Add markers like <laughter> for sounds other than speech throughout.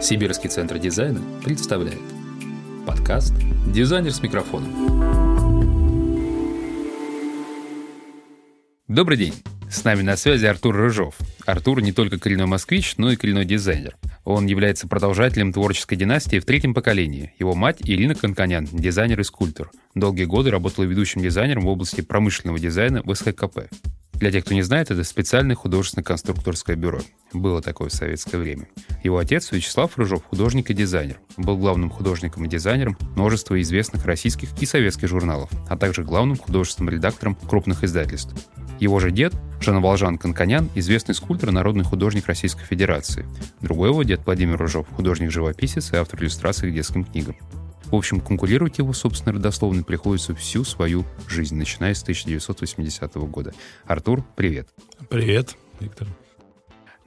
Сибирский центр дизайна представляет подкаст «Дизайнер с микрофоном». Добрый день! С нами на связи Артур Рыжов. Артур не только коренной москвич, но и коренной дизайнер. Он является продолжателем творческой династии в третьем поколении. Его мать Ирина Конканян, дизайнер и скульптор. Долгие годы работала ведущим дизайнером в области промышленного дизайна в СХКП. Для тех, кто не знает, это специальное художественно-конструкторское бюро. Было такое в советское время. Его отец Вячеслав Рыжов, художник и дизайнер. Был главным художником и дизайнером множества известных российских и советских журналов, а также главным художественным редактором крупных издательств. Его же дед, Жанавалжан Конканян, известный скульптор и народный художник Российской Федерации. Другой его дед Владимир Рыжов, художник-живописец и автор иллюстраций к детским книгам. В общем, конкурировать его, собственно, родословно приходится всю свою жизнь, начиная с 1980 года. Артур, привет. Привет, Виктор.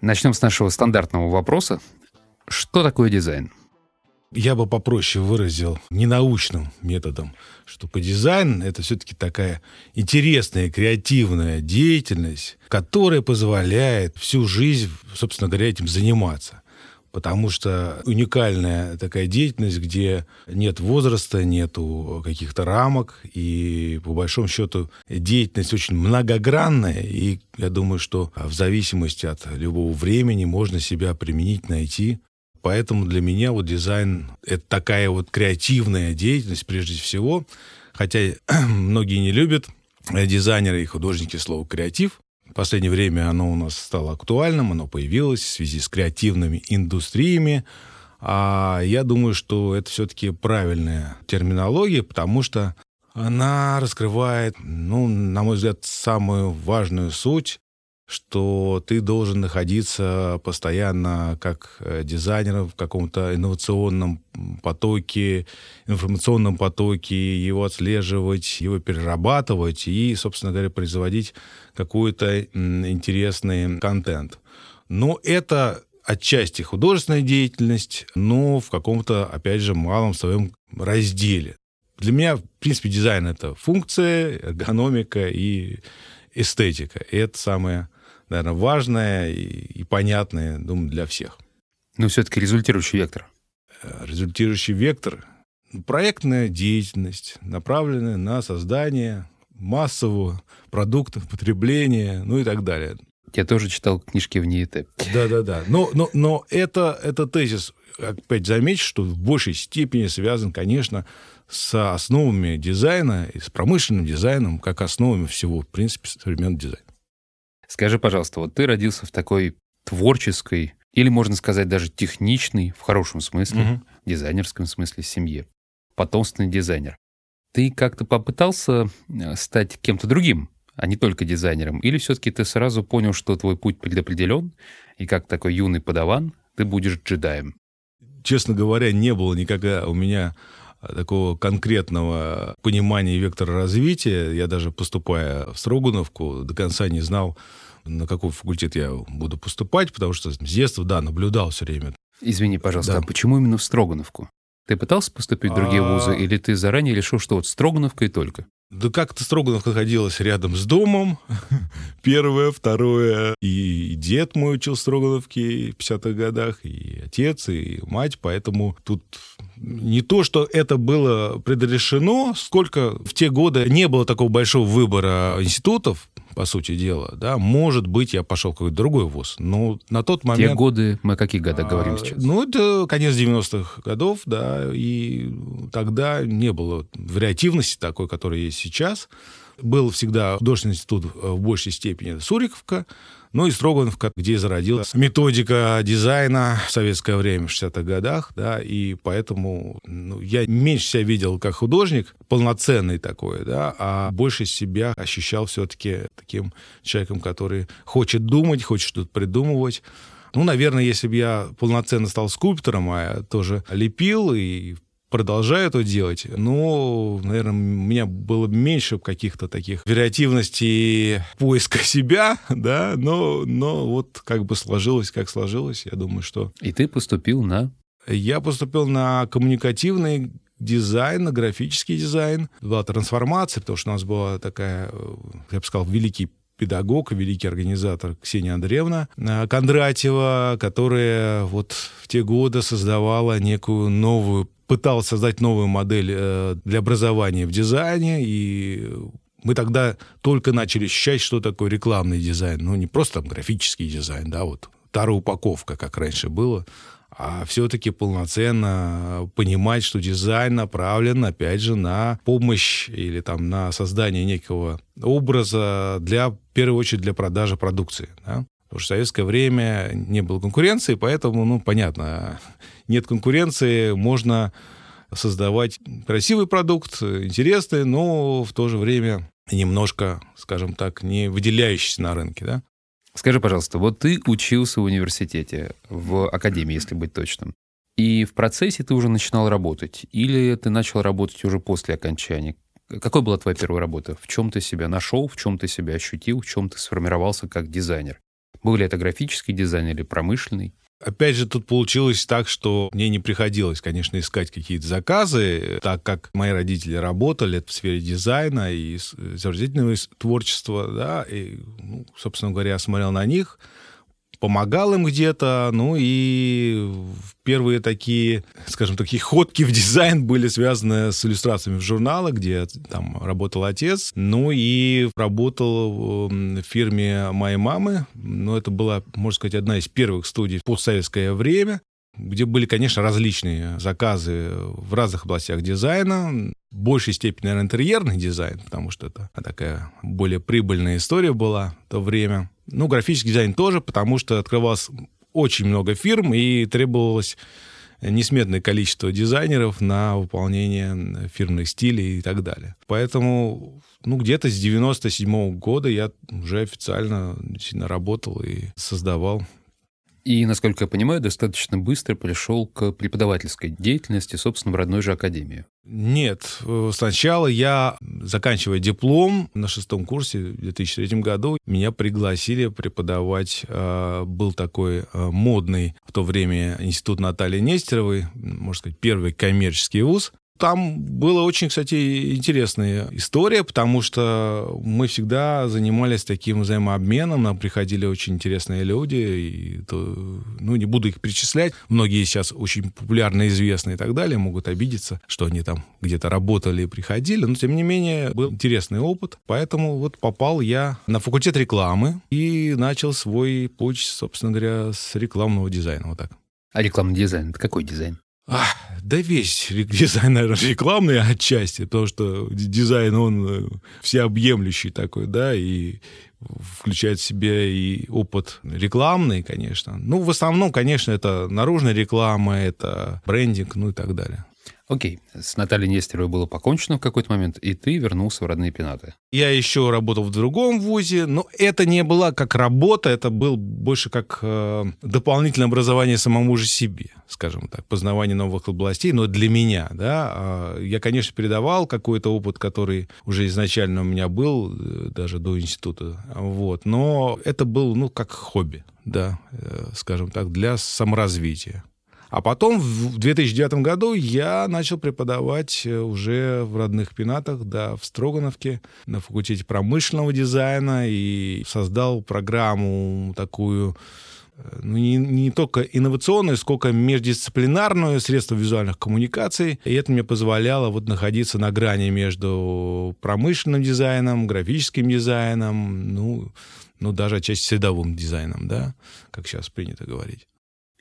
Начнем с нашего стандартного вопроса. Что такое дизайн? Я бы попроще выразил ненаучным методом, что по дизайн это все-таки такая интересная, креативная деятельность, которая позволяет всю жизнь, собственно говоря, этим заниматься потому что уникальная такая деятельность, где нет возраста, нету каких-то рамок, и по большому счету деятельность очень многогранная, и я думаю, что в зависимости от любого времени можно себя применить, найти. Поэтому для меня вот дизайн — это такая вот креативная деятельность прежде всего, хотя <clears throat> многие не любят дизайнеры и художники слово «креатив», в последнее время оно у нас стало актуальным, оно появилось в связи с креативными индустриями. А я думаю, что это все-таки правильная терминология, потому что она раскрывает, ну, на мой взгляд, самую важную суть что ты должен находиться постоянно как э, дизайнер в каком-то инновационном потоке, информационном потоке, его отслеживать, его перерабатывать и, собственно говоря, производить какой-то интересный контент. Но это отчасти художественная деятельность, но в каком-то, опять же, малом своем разделе. Для меня, в принципе, дизайн — это функция, эргономика и эстетика. И это самое наверное, важное и, и понятное, думаю, для всех. Но все-таки результирующий вектор. Э, результирующий вектор — проектная деятельность, направленная на создание массового продукта, потребления, ну и так далее. Я тоже читал книжки в НИИТ. Да-да-да. Но, но, но это, это тезис, опять замечу, что в большей степени связан, конечно, с основами дизайна и с промышленным дизайном, как основами всего, в принципе, современного дизайна. Скажи, пожалуйста, вот ты родился в такой творческой, или, можно сказать, даже техничной, в хорошем смысле, угу. дизайнерском смысле, семье. Потомственный дизайнер. Ты как-то попытался э, стать кем-то другим, а не только дизайнером? Или все-таки ты сразу понял, что твой путь предопределен, и как такой юный подаван ты будешь джедаем? Честно говоря, не было никогда у меня такого конкретного понимания вектора развития. Я даже поступая в Строгановку до конца не знал, на какой факультет я буду поступать, потому что с детства, да, наблюдал все время. Извини, пожалуйста, да. а почему именно в Строгановку? Ты пытался поступить в другие а... вузы, или ты заранее решил, что вот Строгановка и только? Да как-то Строгановка находилась рядом с домом. <laughs> Первое, второе. И дед мой учил в Строгановке в 50-х годах, и отец, и мать. Поэтому тут не то, что это было предрешено, сколько в те годы не было такого большого выбора институтов, по сути дела, да, может быть, я пошел в какой-то другой вуз. Но на тот момент... Те годы, мы о каких годах говорим а, сейчас? Ну, это конец 90-х годов, да, и тогда не было вариативности такой, которая есть сейчас. Был всегда художественный институт в большей степени Суриковка, ну и Строгановка, где зародилась методика дизайна в советское время, в 60-х годах, да, и поэтому ну, я меньше себя видел как художник, полноценный такой, да, а больше себя ощущал все-таки таким человеком, который хочет думать, хочет что-то придумывать, ну, наверное, если бы я полноценно стал скульптором, а я тоже лепил и продолжаю это делать, но, наверное, у меня было меньше каких-то таких вариативностей поиска <laughs> себя, да, но, но вот как бы сложилось, как сложилось, я думаю, что... И ты поступил на... Я поступил на коммуникативный дизайн, на графический дизайн. Была трансформация, потому что у нас была такая, я бы сказал, великий педагог великий организатор Ксения Андреевна э, Кондратьева, которая вот в те годы создавала некую новую, пыталась создать новую модель э, для образования в дизайне, и мы тогда только начали ощущать, что такое рекламный дизайн. Ну, не просто там графический дизайн, да, вот вторая упаковка, как раньше было, а все-таки полноценно понимать, что дизайн направлен, опять же, на помощь или там на создание некого образа для, в первую очередь, для продажи продукции. Да? Потому что в советское время не было конкуренции, поэтому, ну, понятно, нет конкуренции, можно создавать красивый продукт, интересный, но в то же время немножко, скажем так, не выделяющийся на рынке, да? Скажи, пожалуйста, вот ты учился в университете, в академии, если быть точным, и в процессе ты уже начинал работать, или ты начал работать уже после окончания? Какой была твоя первая работа? В чем ты себя нашел, в чем ты себя ощутил, в чем ты сформировался как дизайнер? Был ли это графический дизайн или промышленный? Опять же, тут получилось так, что мне не приходилось, конечно, искать какие-то заказы, так как мои родители работали в сфере дизайна и изобразительного творчества, да, и, ну, собственно говоря, я смотрел на них, помогал им где-то, ну и первые такие, скажем, такие ходки в дизайн были связаны с иллюстрациями в журналах, где там работал отец, ну и работал в фирме моей мамы, ну это была, можно сказать, одна из первых студий в постсоветское время, где были, конечно, различные заказы в разных областях дизайна, в большей степени, наверное, интерьерный дизайн, потому что это такая более прибыльная история была в то время. Ну, графический дизайн тоже, потому что открывалось очень много фирм и требовалось несметное количество дизайнеров на выполнение фирменных стилей и так далее. Поэтому, ну, где-то с 97 -го года я уже официально сильно работал и создавал и, насколько я понимаю, достаточно быстро пришел к преподавательской деятельности, собственно, в родной же академии. Нет, сначала я, заканчивая диплом на шестом курсе в 2003 году, меня пригласили преподавать. А, был такой а, модный в то время институт Натальи Нестеровой, можно сказать, первый коммерческий вуз. Там была очень, кстати, интересная история, потому что мы всегда занимались таким взаимообменом, нам приходили очень интересные люди, и то, ну, не буду их перечислять, многие сейчас очень популярны, известны и так далее, могут обидеться, что они там где-то работали и приходили, но, тем не менее, был интересный опыт, поэтому вот попал я на факультет рекламы и начал свой путь, собственно говоря, с рекламного дизайна, вот так. А рекламный дизайн — это какой дизайн? Да весь <laughs> дизайн, наверное, рекламный отчасти, потому что дизайн, он э, всеобъемлющий такой, да, и включает в себя и опыт рекламный, конечно. Ну, в основном, конечно, это наружная реклама, это брендинг, ну и так далее. Окей, с Натальей Нестеровой было покончено в какой-то момент, и ты вернулся в родные пенаты. Я еще работал в другом вузе, но это не была как работа, это был больше как э, дополнительное образование самому же себе, скажем так, познавание новых областей, но для меня, да. Э, я, конечно, передавал какой-то опыт, который уже изначально у меня был, э, даже до института, вот, но это был, ну, как хобби, да, э, скажем так, для саморазвития. А потом в 2009 году я начал преподавать э, уже в родных пенатах, да, в Строгановке, на факультете промышленного дизайна и создал программу такую э, ну, не, не только инновационную, сколько междисциплинарную средство визуальных коммуникаций. И это мне позволяло вот находиться на грани между промышленным дизайном, графическим дизайном, ну, ну даже отчасти средовым дизайном, да, как сейчас принято говорить.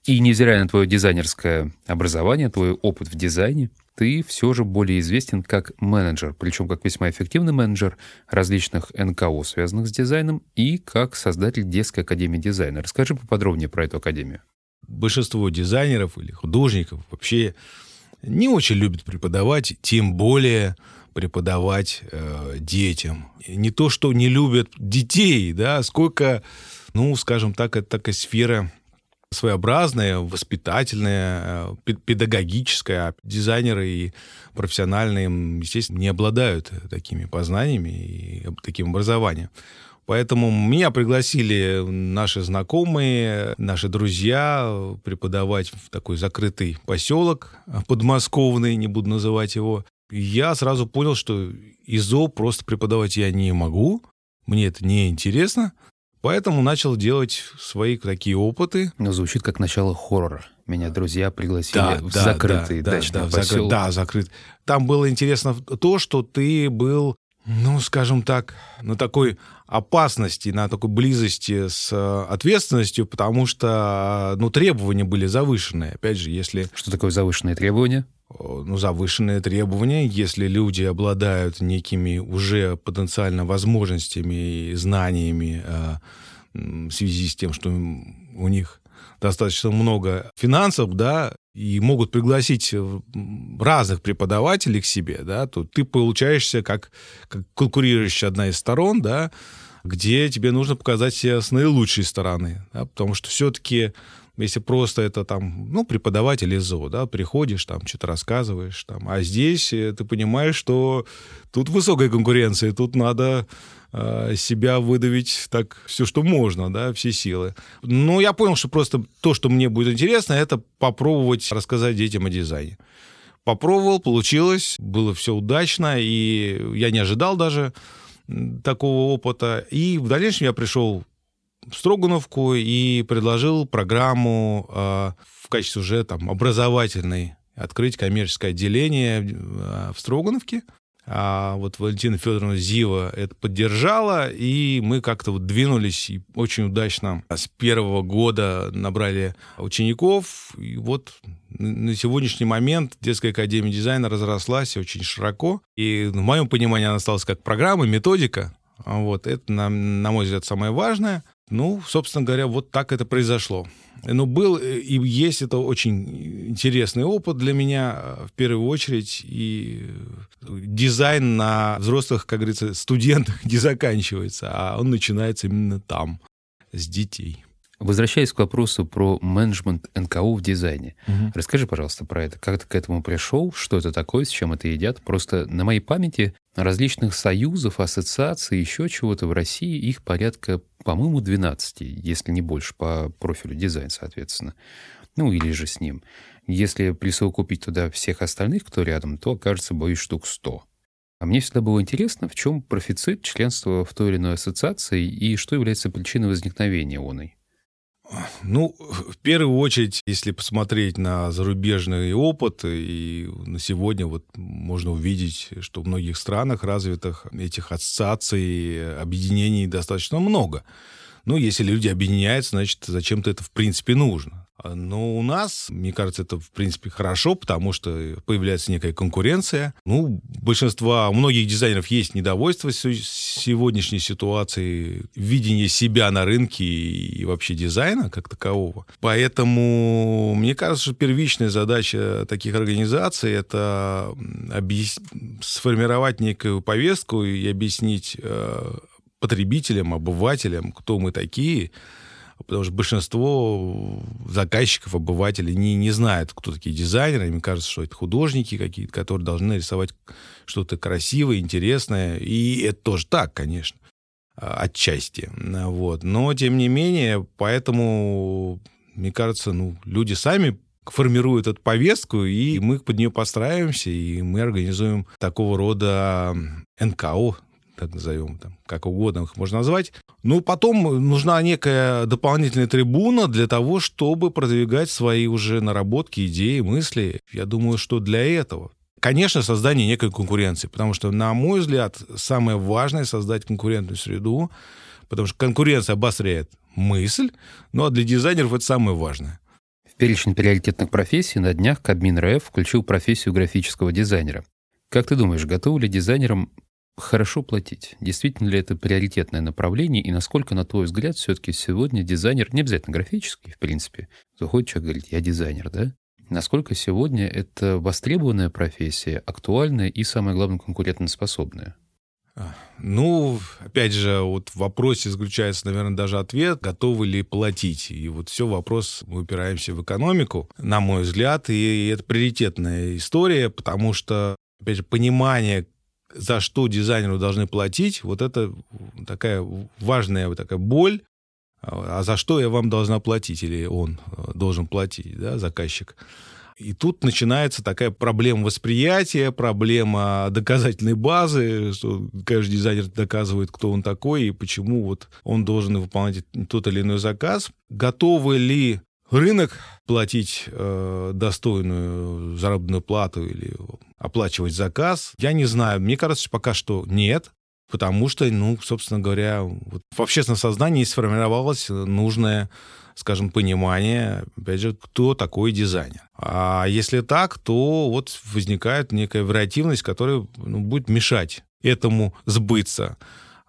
И невзирая на твое дизайнерское образование, твой опыт в дизайне, ты все же более известен как менеджер, причем как весьма эффективный менеджер различных НКО, связанных с дизайном, и как создатель детской академии дизайна. Расскажи поподробнее про эту академию. Большинство дизайнеров или художников вообще не очень любят преподавать, тем более преподавать э, детям. Не то, что не любят детей, да, сколько, ну, скажем так, это такая сфера своеобразная, воспитательная, э, педагогическая. А дизайнеры и профессиональные, естественно, не обладают такими познаниями и таким образованием. Поэтому меня пригласили наши знакомые, наши друзья преподавать в такой закрытый поселок подмосковный, не буду называть его. Я сразу понял, что ИЗО просто преподавать я не могу, мне это не интересно, поэтому начал делать свои такие опыты. Но звучит как начало хоррора. Меня друзья пригласили да, в да, закрытый да, дачный да, поселок. Да, закрыт. Там было интересно то, что ты был, ну, скажем так, на такой опасности, на такой близости с э, ответственностью, потому что, ну, требования были завышенные. Опять же, если... Что такое завышенные требования? Ну, завышенные требования, если люди обладают некими уже потенциально возможностями и знаниями э, в связи с тем, что у них достаточно много финансов, да, и могут пригласить разных преподавателей к себе, да, то ты получаешься как, как конкурирующая одна из сторон, да, где тебе нужно показать себя с наилучшей стороны, да, потому что все-таки если просто это там, ну, преподаватель ИЗО, да, приходишь, там, что-то рассказываешь, там, а здесь э, ты понимаешь, что тут высокая конкуренция, тут надо э, себя выдавить так все, что можно, да, все силы. Но я понял, что просто то, что мне будет интересно, это попробовать рассказать детям о дизайне. Попробовал, получилось, было все удачно, и я не ожидал даже такого опыта. И в дальнейшем я пришел Строгановку и предложил программу э, в качестве уже там образовательной открыть коммерческое отделение э, в Строгановке. А вот Валентина Федоровна Зива это поддержала, и мы как-то вот двинулись и очень удачно с первого года набрали учеников. И вот на сегодняшний момент детская академия дизайна разрослась очень широко. И в моем понимании она осталась как программа, методика. Вот, это, на, на мой взгляд, самое важное. Ну, собственно говоря, вот так это произошло. Но был э, и есть это очень интересный опыт для меня, э, в первую очередь, и дизайн на взрослых, как говорится, студентах <laughs> не заканчивается, а он начинается именно там, с детей. Возвращаясь к вопросу про менеджмент НКО в дизайне, угу. расскажи, пожалуйста, про это. Как ты к этому пришел? Что это такое? С чем это едят? Просто на моей памяти различных союзов, ассоциаций, еще чего-то в России их порядка, по-моему, 12, если не больше, по профилю дизайн, соответственно. Ну, или же с ним. Если присовокупить туда всех остальных, кто рядом, то окажется, боюсь, штук 100. А мне всегда было интересно, в чем профицит членства в той или иной ассоциации и что является причиной возникновения оной. Ну, в первую очередь, если посмотреть на зарубежный опыт, и на сегодня вот можно увидеть, что в многих странах развитых этих ассоциаций, объединений достаточно много. Ну, если люди объединяются, значит, зачем-то это в принципе нужно. Но у нас, мне кажется, это, в принципе, хорошо, потому что появляется некая конкуренция. Ну, большинство, у многих дизайнеров есть недовольство сегодняшней ситуации, видение себя на рынке и вообще дизайна как такового. Поэтому, мне кажется, что первичная задача таких организаций — это объяс... сформировать некую повестку и объяснить э, потребителям, обывателям, кто мы такие, потому что большинство заказчиков, обывателей не, не знают, кто такие дизайнеры. Им кажется, что это художники какие-то, которые должны рисовать что-то красивое, интересное. И это тоже так, конечно, отчасти. Вот. Но, тем не менее, поэтому, мне кажется, ну, люди сами формируют эту повестку, и мы под нее постраиваемся, и мы организуем такого рода НКО, так назовем, там, как угодно их можно назвать. Ну, потом нужна некая дополнительная трибуна для того, чтобы продвигать свои уже наработки, идеи, мысли. Я думаю, что для этого. Конечно, создание некой конкуренции, потому что, на мой взгляд, самое важное — создать конкурентную среду, потому что конкуренция обостряет мысль, ну а для дизайнеров это самое важное. В перечень приоритетных профессий на днях Кабмин РФ включил профессию графического дизайнера. Как ты думаешь, готовы ли дизайнерам хорошо платить? Действительно ли это приоритетное направление? И насколько, на твой взгляд, все-таки сегодня дизайнер, не обязательно графический, в принципе, заходит человек говорит, я дизайнер, да? Насколько сегодня это востребованная профессия, актуальная и, самое главное, конкурентоспособная? А, ну, опять же, вот в вопросе заключается, наверное, даже ответ, готовы ли платить. И вот все вопрос, мы упираемся в экономику, на мой взгляд, и это приоритетная история, потому что, опять же, понимание, за что дизайнеру должны платить, вот это такая важная вот такая боль, а за что я вам должна платить, или он э, должен платить, да, заказчик. И тут начинается такая проблема восприятия, проблема доказательной базы, что каждый дизайнер доказывает, кто он такой и почему вот он должен выполнять тот или иной заказ. Готовы ли рынок платить э, достойную заработную плату или оплачивать заказ? Я не знаю. Мне кажется, пока что нет. Потому что, ну, собственно говоря, вот в общественном сознании сформировалось нужное скажем, понимание, опять же, кто такой дизайнер. А если так, то вот возникает некая вариативность, которая ну, будет мешать этому сбыться.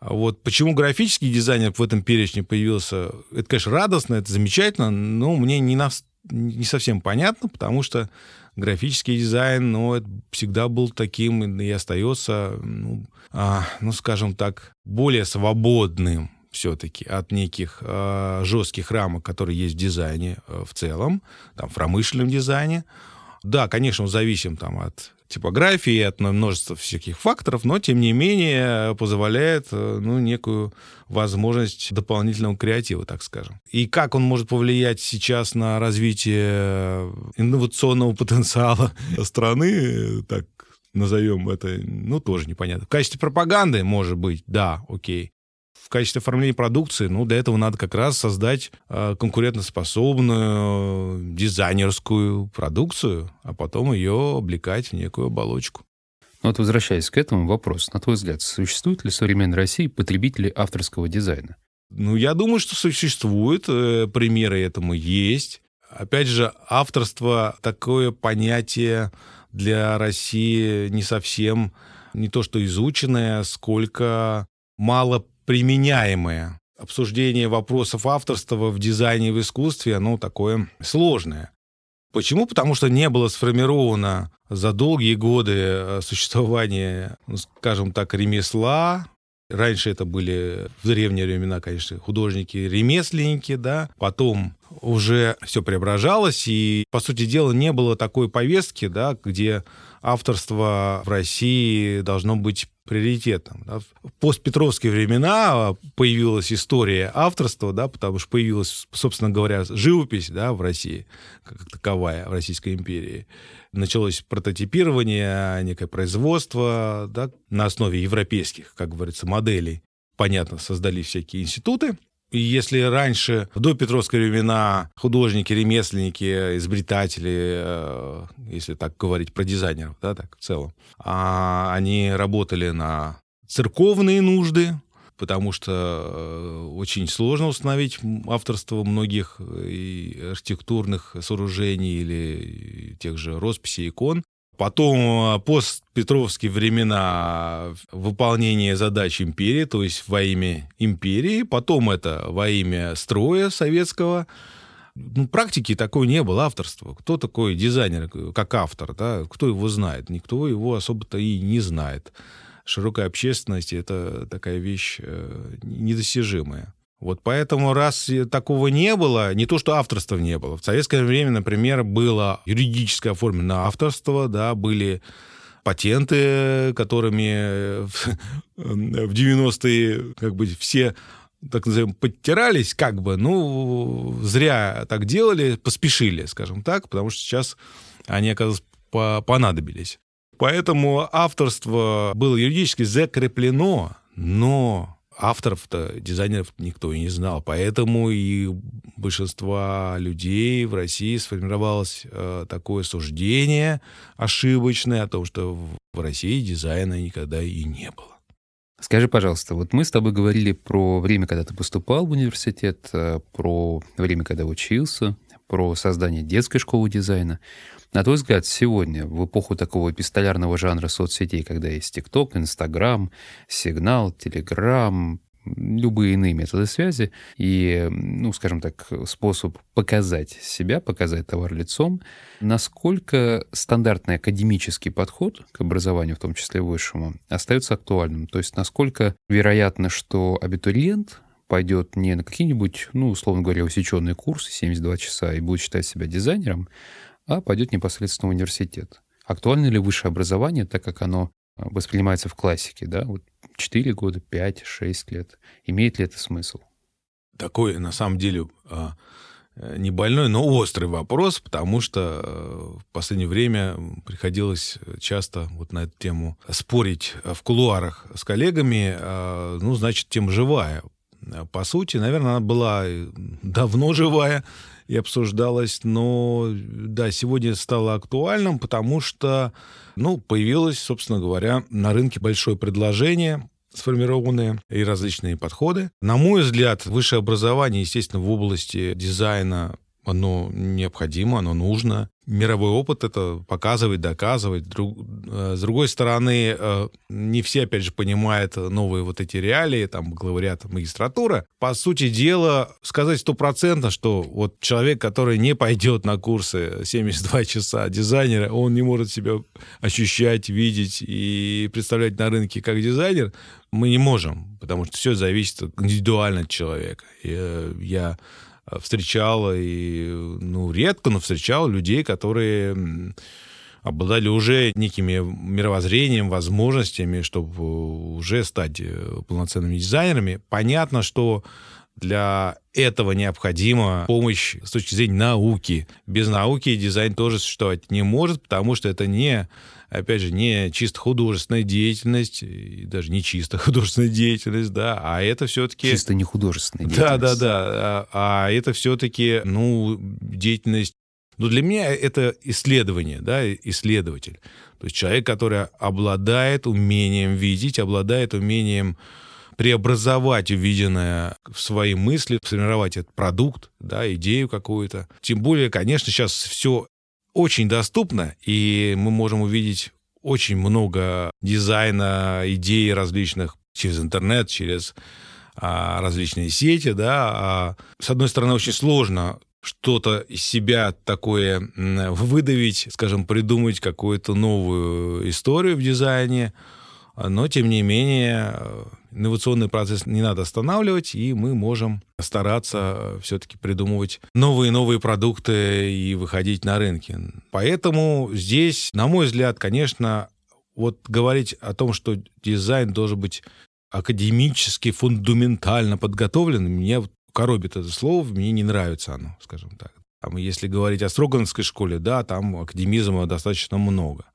А вот почему графический дизайнер в этом перечне появился, это, конечно, радостно, это замечательно, но мне не, на, не совсем понятно, потому что графический дизайн, ну, это всегда был таким и остается, ну, а, ну скажем так, более свободным все-таки от неких э, жестких рамок, которые есть в дизайне э, в целом, там, в промышленном дизайне. Да, конечно, он зависим там, от типографии, от множества всяких факторов, но, тем не менее, позволяет э, ну, некую возможность дополнительного креатива, так скажем. И как он может повлиять сейчас на развитие инновационного <laughs> потенциала страны, так назовем это, ну, тоже непонятно. В качестве пропаганды, может быть, да, окей в качестве оформления продукции, ну, для этого надо как раз создать э, конкурентоспособную дизайнерскую продукцию, а потом ее облекать в некую оболочку. Ну вот возвращаясь к этому, вопрос. На твой взгляд, существуют ли в современной России потребители авторского дизайна? Ну, я думаю, что существуют. Э, примеры этому есть. Опять же, авторство — такое понятие для России не совсем не то что изученное, сколько мало применяемое. Обсуждение вопросов авторства в дизайне и в искусстве, оно такое сложное. Почему? Потому что не было сформировано за долгие годы э, существования, ну, скажем так, ремесла. Раньше это были в древние времена, конечно, художники-ремесленники, да. Потом уже все преображалось, и, по сути дела, не было такой повестки, да, где авторство в России должно быть приоритетом. Да. В постпетровские времена появилась история авторства, да, потому что появилась, собственно говоря, живопись да, в России, как таковая, в Российской империи. Началось прототипирование, некое производство да, на основе европейских, как говорится, моделей. Понятно, создали всякие институты, если раньше, в допетровские времена, художники, ремесленники, изобретатели, э, если так говорить про дизайнеров, да, так в целом, а они работали на церковные нужды, потому что э, очень сложно установить авторство многих и архитектурных сооружений или тех же росписей икон. Потом э, постпетровские времена выполнения задач империи, то есть во имя империи. Потом это во имя строя советского. Ну, практики такой не было, авторства. Кто такой дизайнер, как автор, да? Кто его знает? Никто его особо-то и не знает. Широкая общественность — это такая вещь э, недостижимая. Вот поэтому, раз такого не было, не то, что авторства не было. В советское время, например, было юридическое оформлено авторство, да, были патенты, которыми в 90-е как бы все так называем, подтирались, как бы, ну, зря так делали, поспешили, скажем так, потому что сейчас они, оказывается, понадобились. Поэтому авторство было юридически закреплено, но авторов-то, дизайнеров никто и не знал. Поэтому и большинство людей в России сформировалось э, такое суждение ошибочное о том, что в России дизайна никогда и не было. Скажи, пожалуйста, вот мы с тобой говорили про время, когда ты поступал в университет, э, про время, когда учился, про создание детской школы дизайна. На твой взгляд, сегодня, в эпоху такого эпистолярного жанра соцсетей, когда есть ТикТок, Инстаграм, Сигнал, Телеграм, любые иные методы связи и, ну, скажем так, способ показать себя, показать товар лицом, насколько стандартный академический подход к образованию, в том числе высшему, остается актуальным? То есть насколько вероятно, что абитуриент пойдет не на какие-нибудь, ну, условно говоря, усеченные курсы 72 часа и будет считать себя дизайнером, а пойдет непосредственно в университет. Актуально ли высшее образование, так как оно а, воспринимается в классике, да, вот 4 года, 5, 6 лет. Имеет ли это смысл? Такой, на самом деле, а, э, не больной, но острый вопрос, потому что э, в последнее время приходилось часто вот на эту тему спорить в кулуарах с коллегами. А, ну, значит, тема живая. По сути, наверное, она была давно живая и обсуждалась, но да, сегодня стало актуальным, потому что ну, появилось, собственно говоря, на рынке большое предложение сформированные и различные подходы. На мой взгляд, высшее образование, естественно, в области дизайна оно необходимо, оно нужно. Мировой опыт это показывает, доказывает. Друг, э, с другой стороны, э, не все, опять же, понимают новые вот эти реалии, там, бакалавриат, магистратура. По сути дела, сказать стопроцентно, что вот человек, который не пойдет на курсы 72 часа дизайнера, он не может себя ощущать, видеть и представлять на рынке как дизайнер, мы не можем, потому что все зависит индивидуально от человека. Я, я встречал, и, ну, редко, но встречал людей, которые обладали уже некими мировоззрением, возможностями, чтобы уже стать э, полноценными дизайнерами. Понятно, что для этого необходима помощь с точки зрения науки. Без науки дизайн тоже существовать не может, потому что это не опять же, не чисто художественная деятельность, и даже не чисто <laughs> художественная деятельность, да, а это все-таки... Чисто не художественная деятельность. Да, да, да. А, а это все-таки, ну, деятельность... Ну, для меня это исследование, да, исследователь. То есть человек, который обладает умением видеть, обладает умением преобразовать увиденное в свои мысли, сформировать этот продукт, да, идею какую-то. Тем более, конечно, сейчас все очень доступно, и мы можем увидеть очень много дизайна, идей различных через интернет, через а, различные сети, да. А, с одной стороны, очень сложно что-то из себя такое выдавить, скажем, придумать какую-то новую историю в дизайне, но, тем не менее, инновационный процесс не надо останавливать, и мы можем стараться все-таки придумывать новые и новые продукты и выходить на рынки. Поэтому здесь, на мой взгляд, конечно, вот говорить о том, что дизайн должен быть академически, фундаментально подготовлен, меня коробит это слово, мне не нравится оно, скажем так. Там, если говорить о Строгановской школе, да, там академизма достаточно много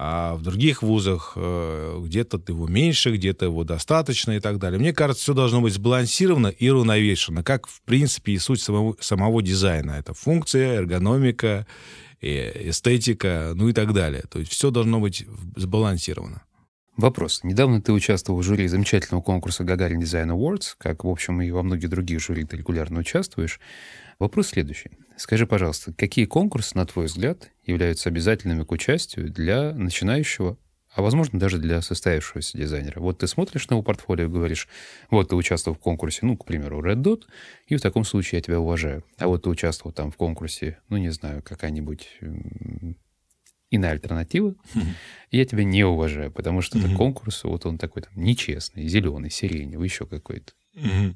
а в других вузах э, где-то его меньше, где-то его достаточно и так далее. Мне кажется, все должно быть сбалансировано и уравновешено, как, в принципе, и суть самого, самого дизайна. Это функция, эргономика, эстетика, ну и так далее. То есть все должно быть сбалансировано. Вопрос. Недавно ты участвовал в жюри замечательного конкурса Гагарин Design Awards, как, в общем, и во многих других жюри ты регулярно участвуешь. Вопрос следующий. Скажи, пожалуйста, какие конкурсы, на твой взгляд, являются обязательными к участию для начинающего, а возможно даже для состоявшегося дизайнера? Вот ты смотришь на его портфолио и говоришь, вот ты участвовал в конкурсе, ну, к примеру, Red Dot, и в таком случае я тебя уважаю. А вот ты участвовал там в конкурсе, ну, не знаю, какая-нибудь иная альтернатива, mm-hmm. я тебя не уважаю, потому что mm-hmm. это конкурс, вот он такой там нечестный, зеленый, сиреневый, еще какой-то. Mm-hmm.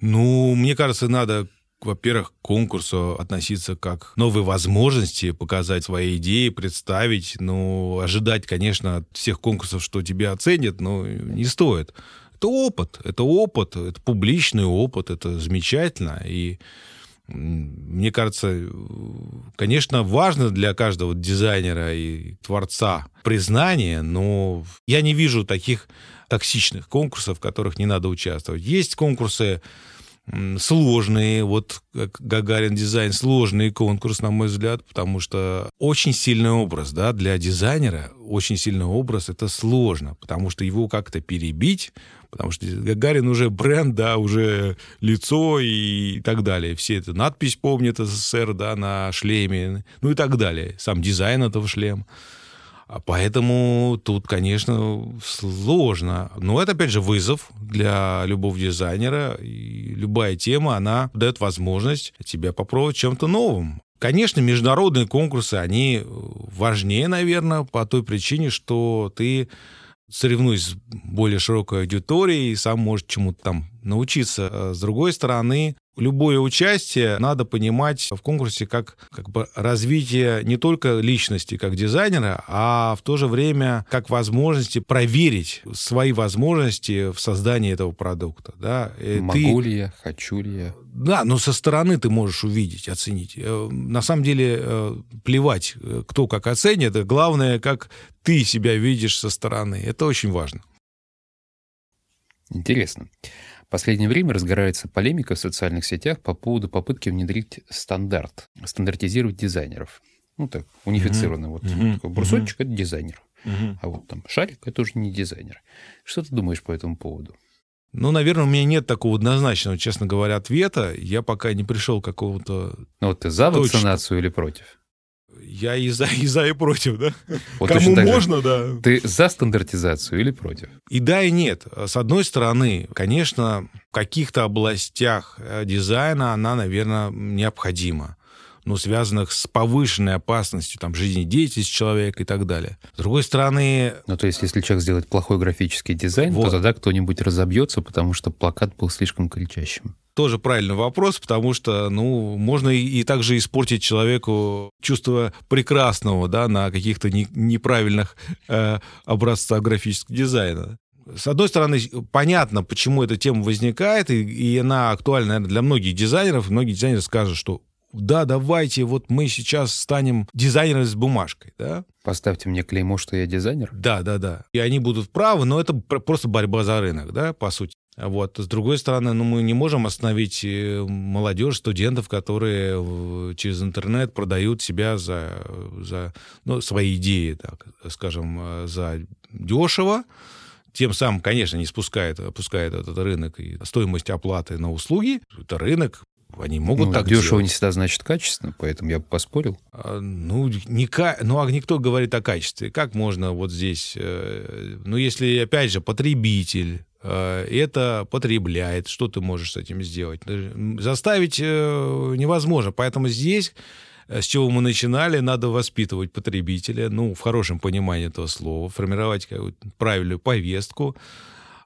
Ну, мне кажется, надо во-первых, к конкурсу относиться как к новой возможности показать свои идеи, представить. Ну, ожидать, конечно, от всех конкурсов, что тебя оценят, но не стоит. Это опыт, это опыт, это публичный опыт, это замечательно. И мне кажется, конечно, важно для каждого дизайнера и творца признание, но я не вижу таких токсичных конкурсов, в которых не надо участвовать. Есть конкурсы сложные, вот как Гагарин дизайн, сложный конкурс, на мой взгляд, потому что очень сильный образ, да, для дизайнера очень сильный образ, это сложно, потому что его как-то перебить, потому что Гагарин уже бренд, да, уже лицо и так далее. Все это надпись помнят СССР, да, на шлеме, ну и так далее. Сам дизайн этого шлема. А поэтому тут, конечно, сложно. Но это, опять же, вызов для любого дизайнера. И любая тема, она дает возможность тебе попробовать чем-то новым. Конечно, международные конкурсы, они важнее, наверное, по той причине, что ты соревнуясь с более широкой аудиторией, сам можешь чему-то там научиться. А с другой стороны, любое участие надо понимать в конкурсе как, как бы развитие не только личности как дизайнера, а в то же время как возможности проверить свои возможности в создании этого продукта. Да? Могу ты... ли я, хочу ли я? Да, но со стороны ты можешь увидеть, оценить. Э, на самом деле э, плевать, э, кто как оценит, главное, как ты себя видишь со стороны. Это очень важно. Интересно. В последнее время разгорается полемика в социальных сетях по поводу попытки внедрить стандарт, стандартизировать дизайнеров. Ну так, унифицированно. Mm-hmm. Вот mm-hmm. такой брусочек mm-hmm. — это дизайнер. Mm-hmm. А вот там шарик — это уже не дизайнер. Что ты думаешь по этому поводу? Ну, наверное, у меня нет такого однозначного, честно говоря, ответа. Я пока не пришел к какому-то... Ну, вот ты за точно. вакцинацию или против? Я и за, и за, и против, да? Вот Кому можно, же. да. Ты за стандартизацию или против? И да, и нет. С одной стороны, конечно, в каких-то областях э, дизайна она, наверное, необходима ну, связанных с повышенной опасностью там, жизнедеятельности человека и так далее. С другой стороны... Ну, то есть, если человек сделает плохой графический дизайн, вот. то тогда кто-нибудь разобьется, потому что плакат был слишком кричащим тоже правильный вопрос, потому что, ну, можно и, и также испортить человеку чувство прекрасного, да, на каких-то не, неправильных э, образцах графического дизайна. С одной стороны, понятно, почему эта тема возникает, и, и она актуальна, наверное, для многих дизайнеров. Многие дизайнеры скажут, что да, давайте, вот мы сейчас станем дизайнером с бумажкой, да? Поставьте мне клеймо, что я дизайнер. Да, да, да. И они будут правы, но это просто борьба за рынок, да, по сути. Вот. С другой стороны, ну, мы не можем остановить э, молодежь, студентов, которые через интернет продают себя за, за ну, свои идеи, так скажем, э, за дешево. Тем самым, конечно, не спускает, опускает этот рынок и стоимость оплаты на услуги. Это рынок, они могут ну, так дешево делать. не всегда значит качественно, поэтому я бы поспорил. А, ну, не, ну, а никто говорит о качестве. Как можно вот здесь... Э, ну, если, опять же, потребитель э, это потребляет, что ты можешь с этим сделать? Заставить э, невозможно. Поэтому здесь с чего мы начинали, надо воспитывать потребителя, ну, в хорошем понимании этого слова, формировать какую-то правильную повестку,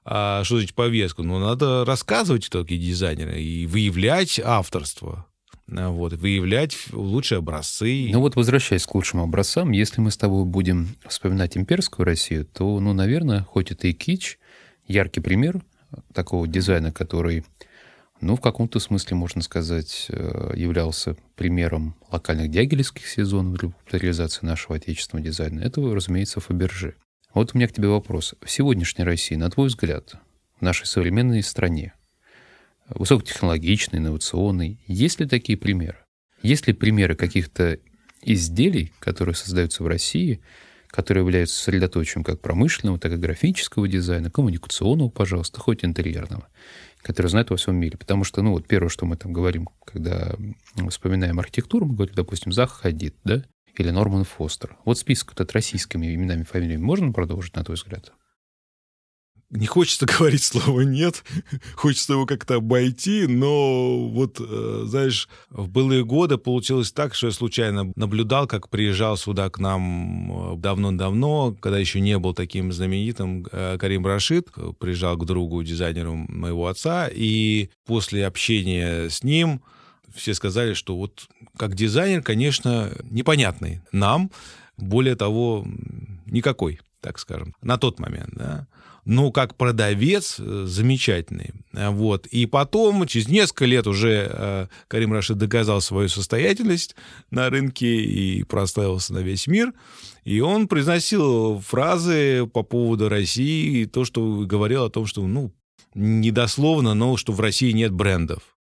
а, что значит повестку? Ну, надо рассказывать, кто такие дизайнеры, и выявлять авторство. А, вот, выявлять лучшие образцы. Ну вот, возвращаясь к лучшим образцам, если мы с тобой будем вспоминать имперскую Россию, то, ну, наверное, хоть это и кич, яркий пример такого дизайна, который, ну, в каком-то смысле, можно сказать, э, являлся примером локальных дягилевских сезонов для популяризации нашего отечественного дизайна, это, разумеется, Фаберже. Вот у меня к тебе вопрос. В сегодняшней России, на твой взгляд, в нашей современной стране, высокотехнологичной, инновационной, есть ли такие примеры? Есть ли примеры каких-то изделий, которые создаются в России, которые являются сосредоточием как промышленного, так и графического дизайна, коммуникационного, пожалуйста, хоть интерьерного, которые знают во всем мире. Потому что, ну, вот первое, что мы там говорим, когда вспоминаем архитектуру, мы говорим, допустим, Зах Хадид, да? Или Норман Фостер. Вот список этот российскими именами, фамилиями можно продолжить, на твой взгляд? не хочется <laughs> говорить слово «нет», <laughs> хочется его как-то обойти, но вот, э, знаешь, в былые годы получилось так, что я случайно наблюдал, как приезжал сюда к нам э, давно-давно, когда еще не был таким знаменитым э, Карим Рашид, приезжал к другу, дизайнеру моего отца, и после общения с ним все сказали, что вот как дизайнер, конечно, непонятный нам, более того, никакой, так скажем, на тот момент, да. Но как продавец э, замечательный. Вот. И потом, через несколько лет уже э, Карим Рашид доказал свою состоятельность на рынке и прославился на весь мир. И он произносил фразы по поводу России, то, что говорил о том, что, ну, недословно, но что в России нет брендов.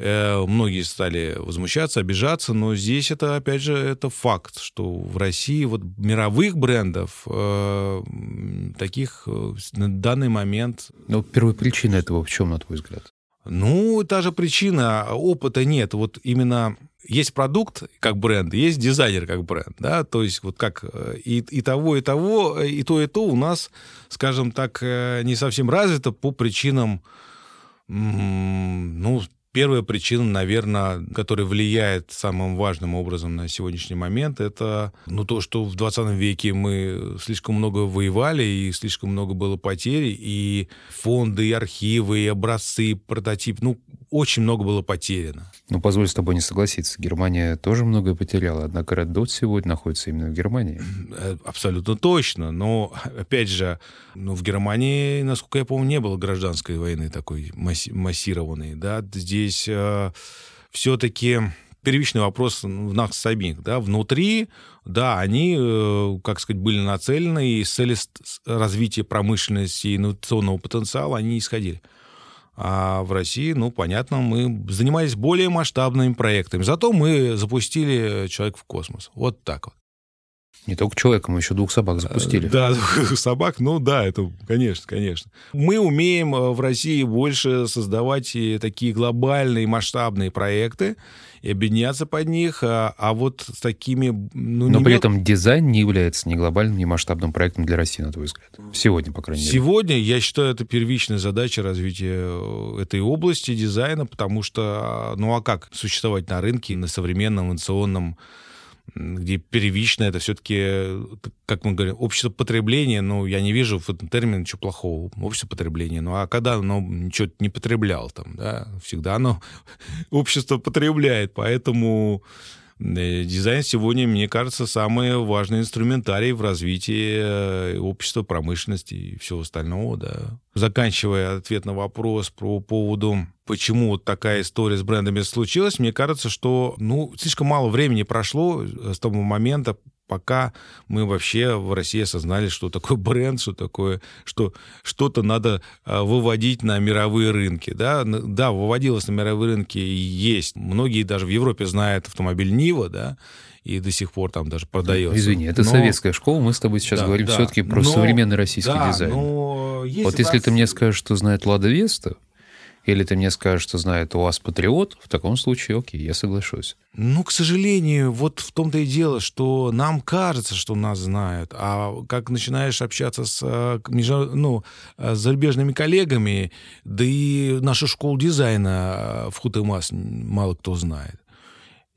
Э, многие стали возмущаться, обижаться, но здесь это, опять же, это факт, что в России вот мировых брендов э, таких э, на данный момент... Ну, первопричина этого в чем, на твой взгляд? Ну, та же причина, опыта нет. Вот именно есть продукт как бренд, есть дизайнер как бренд, да, то есть вот как э, и, и того, и того, и то, и то у нас, скажем так, не совсем развито по причинам, ну, Первая причина, наверное, которая влияет самым важным образом на сегодняшний момент, это ну, то, что в 20 веке мы слишком много воевали, и слишком много было потерь, и фонды, и архивы, и образцы, и прототип, ну, очень много было потеряно. Ну, позволь с тобой не согласиться. Германия тоже многое потеряла, однако Red Dot сегодня находится именно в Германии. Э, абсолютно точно. Но, опять же, ну, в Германии, насколько я помню, не было гражданской войны такой масси- массированной. Да? Здесь э, все-таки первичный вопрос в нас самих. Да? Внутри, да, они, э, как сказать, были нацелены, и с целью развития промышленности и инновационного потенциала они исходили. А в России, ну, понятно, мы занимались более масштабными проектами. Зато мы запустили «Человек в космос». Вот так вот. Не только человека, мы еще двух собак запустили. Э, да, <laughs> двух собак, ну да, это, конечно, конечно. Мы умеем э, в России больше создавать такие глобальные масштабные проекты и объединяться под них, а, а вот с такими... Ну, Но при мел... этом дизайн не является ни глобальным, ни масштабным проектом для России, на твой взгляд. Сегодня, по крайней мере. Сегодня, я считаю, это первичная задача развития э, этой области дизайна, потому что, ну а как существовать на рынке, на современном инновационном где первично это все-таки, как мы говорим, общество потребления, ну, я не вижу в этом термине ничего плохого, общество потребления. Ну, а когда оно ничего не потреблял там, да, всегда оно <laughs> общество потребляет, поэтому Э, дизайн сегодня, мне кажется, самый важный инструментарий в развитии э, общества, промышленности и всего остального, да. Заканчивая ответ на вопрос по поводу, почему вот такая история с брендами случилась, мне кажется, что, ну, слишком мало времени прошло с того момента, пока мы вообще в России осознали, что такое <laughs> бренд, что такое, что что-то надо а, выводить на мировые рынки. Да, да выводилось на мировые рынки и есть. Многие даже в Европе знают автомобиль Нива, да, и до сих пор там даже продается. Извини, это но... советская школа, мы с тобой сейчас да, говорим да, все-таки про но... современный российский да, дизайн. Но... Если вот если ты мне скажешь, что знает Лада Веста, или ты мне скажешь, что знает у вас Патриот, в таком случае, окей, я соглашусь. Ну, к сожалению, вот в том-то и дело, что нам кажется, что нас знают, а как начинаешь общаться с, э, ну, э, с зарубежными коллегами, да и нашу школу дизайна э, ВХУТЕМАС мало кто знает.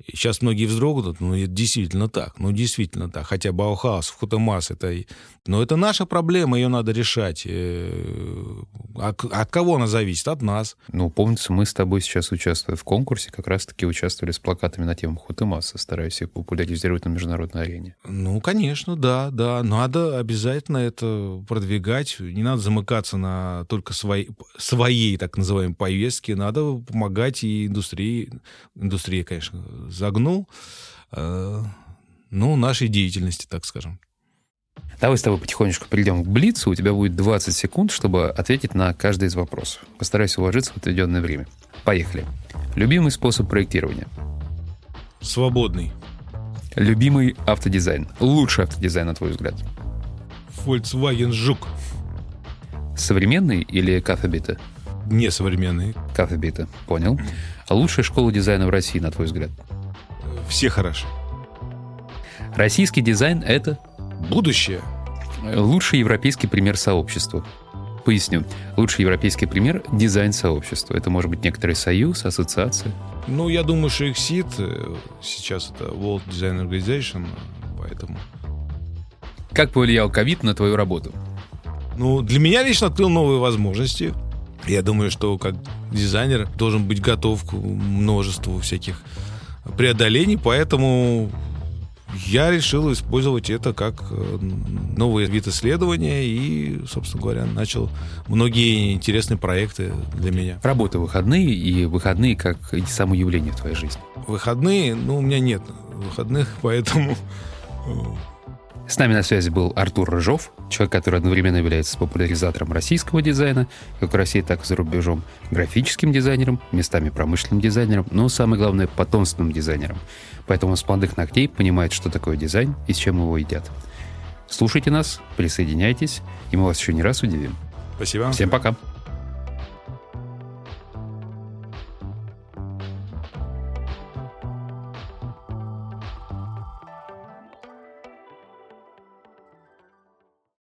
Сейчас многие вздрогнут, но это действительно так. Ну, действительно так. Хотя Баухаус, ВХУТЕМАС, это... Но это наша проблема, ее надо решать. Э, от, от кого она зависит? От нас. Ну, помнится, мы с тобой сейчас участвуя в конкурсе, как раз-таки участвовали с плакатами на тему Хутемаса, стараясь их популяризировать на международной арене. Ну, конечно, да, да. Надо обязательно это продвигать. Не надо замыкаться на только своей, своей так называемой повестке. Надо помогать и индустрии. Индустрии, конечно, загнул, э, ну, нашей деятельности, так скажем. Давай с тобой потихонечку перейдем к Блицу. У тебя будет 20 секунд, чтобы ответить на каждый из вопросов. Постарайся уложиться в отведенное время. Поехали. Любимый способ проектирования? Свободный. Любимый автодизайн? Лучший автодизайн, на твой взгляд? Volkswagen Жук. Современный или кафебита? Не современный. Кафебита, понял. А лучшая школа дизайна в России, на твой взгляд? Все хороши. Российский дизайн — это? Будущее. Лучший европейский пример сообщества. Поясню. Лучший европейский пример — дизайн сообщества. Это может быть некоторый союз, ассоциация. Ну, я думаю, что их СИД э, сейчас это World Design Organization, поэтому... Как повлиял ковид на твою работу? Ну, для меня лично открыл новые возможности. Я думаю, что как дизайнер должен быть готов к множеству всяких преодолений, поэтому я решил использовать это как э, новый вид исследования и, собственно говоря, начал многие интересные проекты для меня. Работа выходные и выходные как само явление в твоей жизни? Выходные, ну, у меня нет выходных, <laughs> поэтому э, с нами на связи был Артур Рыжов, человек, который одновременно является популяризатором российского дизайна, как в России, так и за рубежом, графическим дизайнером, местами промышленным дизайнером, но самое главное, потомственным дизайнером. Поэтому с молодых ногтей понимает, что такое дизайн и с чем его едят. Слушайте нас, присоединяйтесь, и мы вас еще не раз удивим. Спасибо. Всем пока.